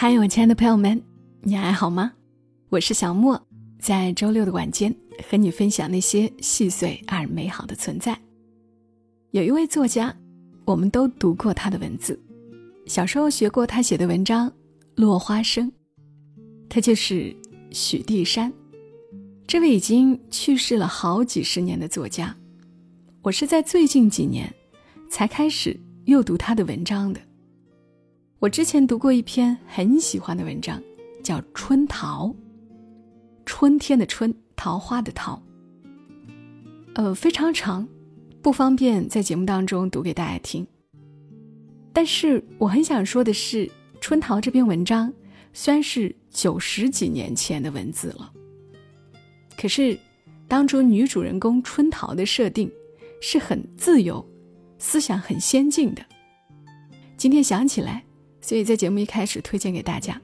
嗨，我亲爱的朋友们，你还好吗？我是小莫，在周六的晚间和你分享那些细碎而美好的存在。有一位作家，我们都读过他的文字，小时候学过他写的文章《落花生》，他就是许地山。这位已经去世了好几十年的作家，我是在最近几年才开始又读他的文章的。我之前读过一篇很喜欢的文章，叫《春桃》。春天的春，桃花的桃。呃，非常长，不方便在节目当中读给大家听。但是我很想说的是，《春桃》这篇文章虽然是九十几年前的文字了，可是当中女主人公春桃的设定是很自由、思想很先进的。今天想起来。所以在节目一开始推荐给大家，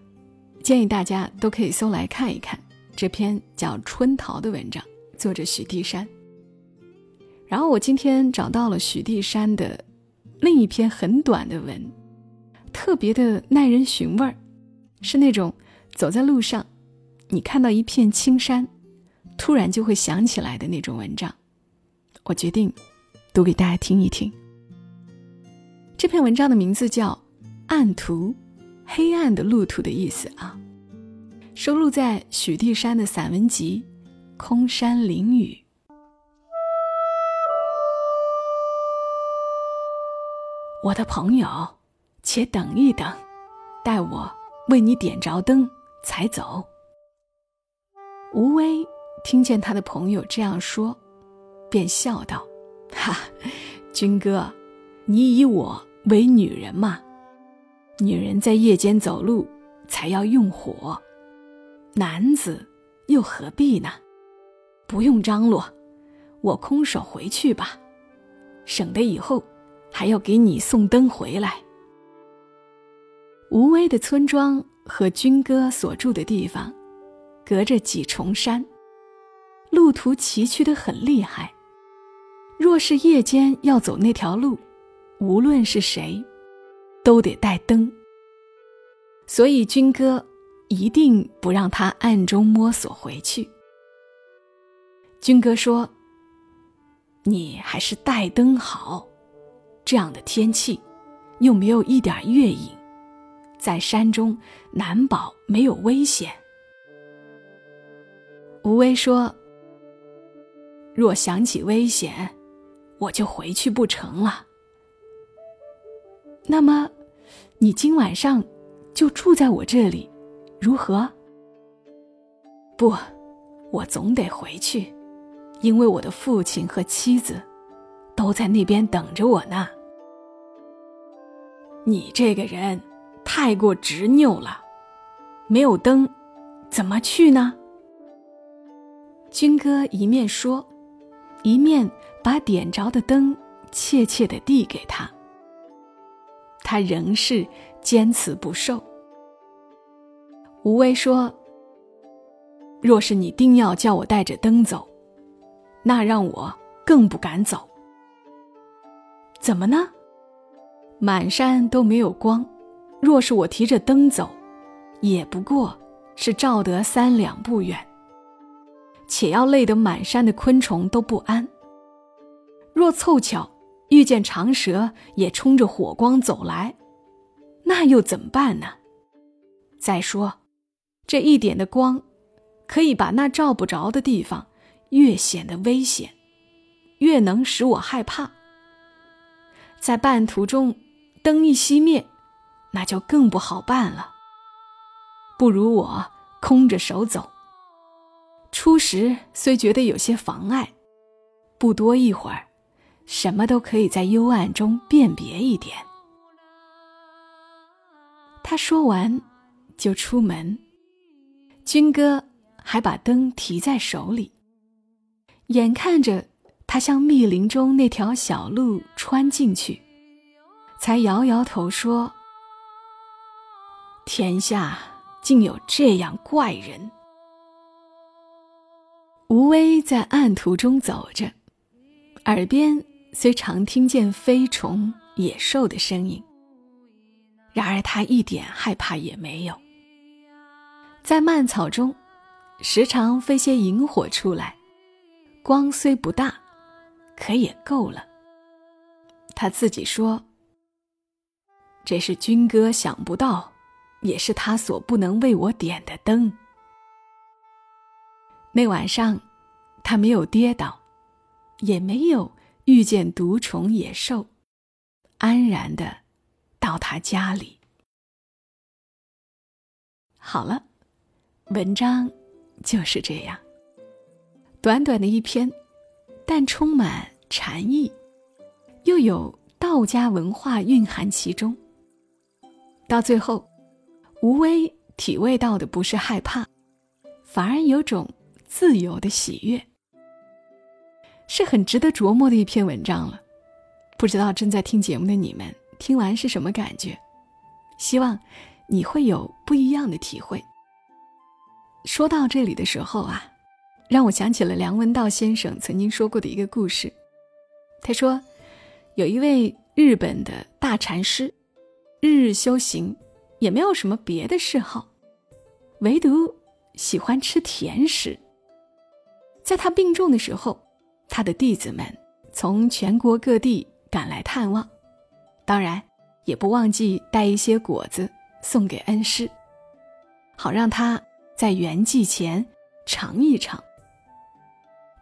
建议大家都可以搜来看一看这篇叫《春桃》的文章，作者许地山。然后我今天找到了许地山的另一篇很短的文，特别的耐人寻味儿，是那种走在路上，你看到一片青山，突然就会想起来的那种文章。我决定读给大家听一听。这篇文章的名字叫。暗途，黑暗的路途的意思啊，收录在许地山的散文集《空山灵雨》。我的朋友，且等一等，待我为你点着灯才走。吴威听见他的朋友这样说，便笑道：“哈，军哥，你以我为女人吗？”女人在夜间走路才要用火，男子又何必呢？不用张罗，我空手回去吧，省得以后还要给你送灯回来。无威的村庄和军哥所住的地方，隔着几重山，路途崎岖的很厉害。若是夜间要走那条路，无论是谁。都得带灯，所以军哥一定不让他暗中摸索回去。军哥说：“你还是带灯好，这样的天气，又没有一点月影，在山中难保没有危险。”吴威说：“若想起危险，我就回去不成了。”那么，你今晚上就住在我这里，如何？不，我总得回去，因为我的父亲和妻子都在那边等着我呢。你这个人太过执拗了，没有灯，怎么去呢？军哥一面说，一面把点着的灯怯怯地递给他。他仍是坚持不受。吴威说：“若是你定要叫我带着灯走，那让我更不敢走。怎么呢？满山都没有光，若是我提着灯走，也不过是照得三两步远，且要累得满山的昆虫都不安。若凑巧……”遇见长蛇也冲着火光走来，那又怎么办呢？再说，这一点的光，可以把那照不着的地方越显得危险，越能使我害怕。在半途中，灯一熄灭，那就更不好办了。不如我空着手走。初时虽觉得有些妨碍，不多一会儿。什么都可以在幽暗中辨别一点。他说完，就出门。军哥还把灯提在手里，眼看着他向密林中那条小路穿进去，才摇摇头说：“天下竟有这样怪人。”吴威在暗途中走着，耳边。虽常听见飞虫、野兽的声音，然而他一点害怕也没有。在蔓草中，时常飞些萤火出来，光虽不大，可也够了。他自己说：“这是军哥想不到，也是他所不能为我点的灯。”那晚上，他没有跌倒，也没有遇见毒虫野兽，安然的到他家里。好了。文章就是这样，短短的一篇，但充满禅意，又有道家文化蕴含其中。到最后，吴威体味到的不是害怕，反而有种自由的喜悦，是很值得琢磨的一篇文章了。不知道正在听节目的你们听完是什么感觉？希望你会有不一样的体会。说到这里的时候啊，让我想起了梁文道先生曾经说过的一个故事。他说，有一位日本的大禅师，日日修行，也没有什么别的嗜好，唯独喜欢吃甜食。在他病重的时候，他的弟子们从全国各地赶来探望，当然也不忘记带一些果子送给恩师，好让他。在圆寂前尝一尝。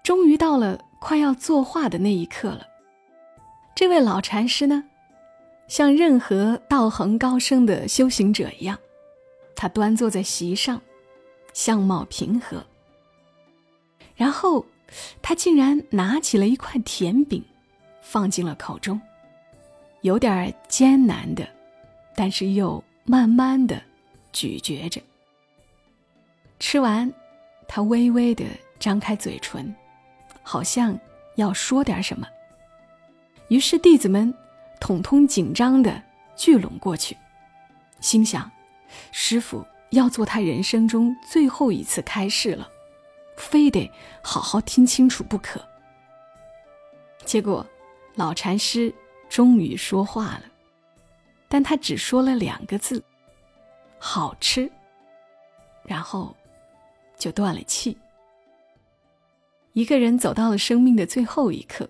终于到了快要作画的那一刻了。这位老禅师呢，像任何道行高深的修行者一样，他端坐在席上，相貌平和。然后，他竟然拿起了一块甜饼，放进了口中，有点艰难的，但是又慢慢的咀嚼着。吃完，他微微的张开嘴唇，好像要说点什么。于是弟子们统统紧张的聚拢过去，心想：师傅要做他人生中最后一次开示了，非得好好听清楚不可。结果，老禅师终于说话了，但他只说了两个字：“好吃。”然后。就断了气。一个人走到了生命的最后一刻，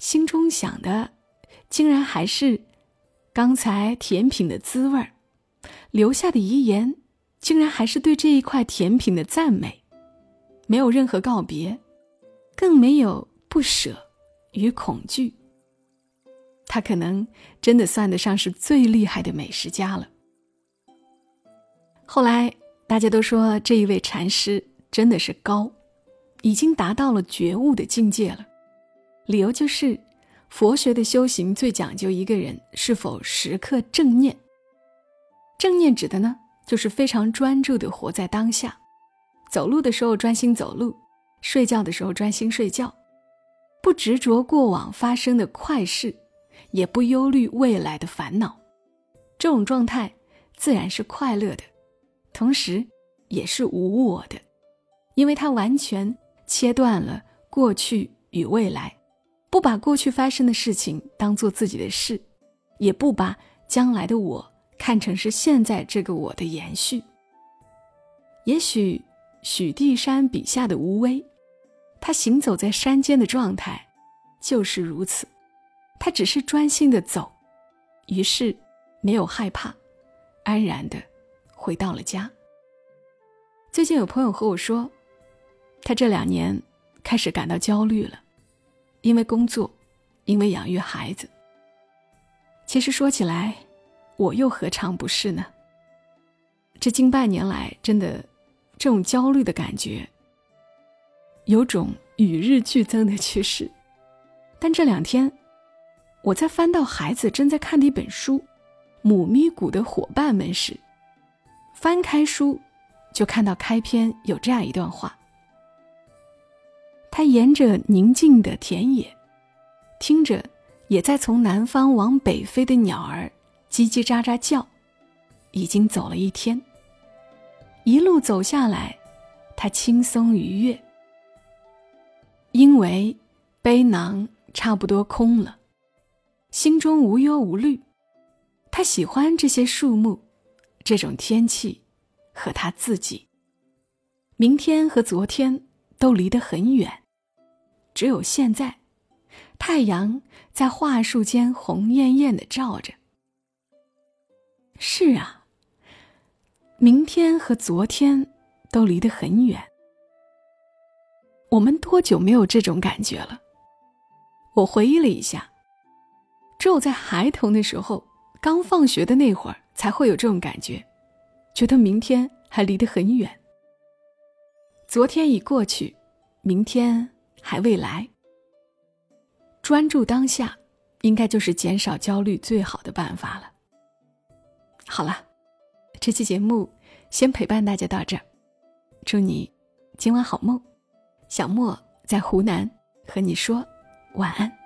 心中想的，竟然还是刚才甜品的滋味儿，留下的遗言，竟然还是对这一块甜品的赞美，没有任何告别，更没有不舍与恐惧。他可能真的算得上是最厉害的美食家了。后来。大家都说这一位禅师真的是高，已经达到了觉悟的境界了。理由就是，佛学的修行最讲究一个人是否时刻正念。正念指的呢，就是非常专注的活在当下，走路的时候专心走路，睡觉的时候专心睡觉，不执着过往发生的快事，也不忧虑未来的烦恼。这种状态自然是快乐的。同时，也是无我的，因为他完全切断了过去与未来，不把过去发生的事情当做自己的事，也不把将来的我看成是现在这个我的延续。也许许地山笔下的无为，他行走在山间的状态就是如此，他只是专心的走，于是没有害怕，安然的。回到了家。最近有朋友和我说，他这两年开始感到焦虑了，因为工作，因为养育孩子。其实说起来，我又何尝不是呢？这近半年来，真的这种焦虑的感觉，有种与日俱增的趋势。但这两天，我在翻到孩子正在看的一本书《母咪谷的伙伴们》时，翻开书，就看到开篇有这样一段话：他沿着宁静的田野，听着也在从南方往北飞的鸟儿叽叽喳喳叫，已经走了一天。一路走下来，他轻松愉悦，因为背囊差不多空了，心中无忧无虑。他喜欢这些树木。这种天气，和他自己。明天和昨天都离得很远，只有现在，太阳在桦树间红艳艳的照着。是啊，明天和昨天都离得很远。我们多久没有这种感觉了？我回忆了一下，只有在孩童的时候，刚放学的那会儿，才会有这种感觉，觉得明天还离得很远。昨天已过去，明天还未来。专注当下，应该就是减少焦虑最好的办法了。好了，这期节目先陪伴大家到这儿，祝你今晚好梦。小莫在湖南和你说晚安。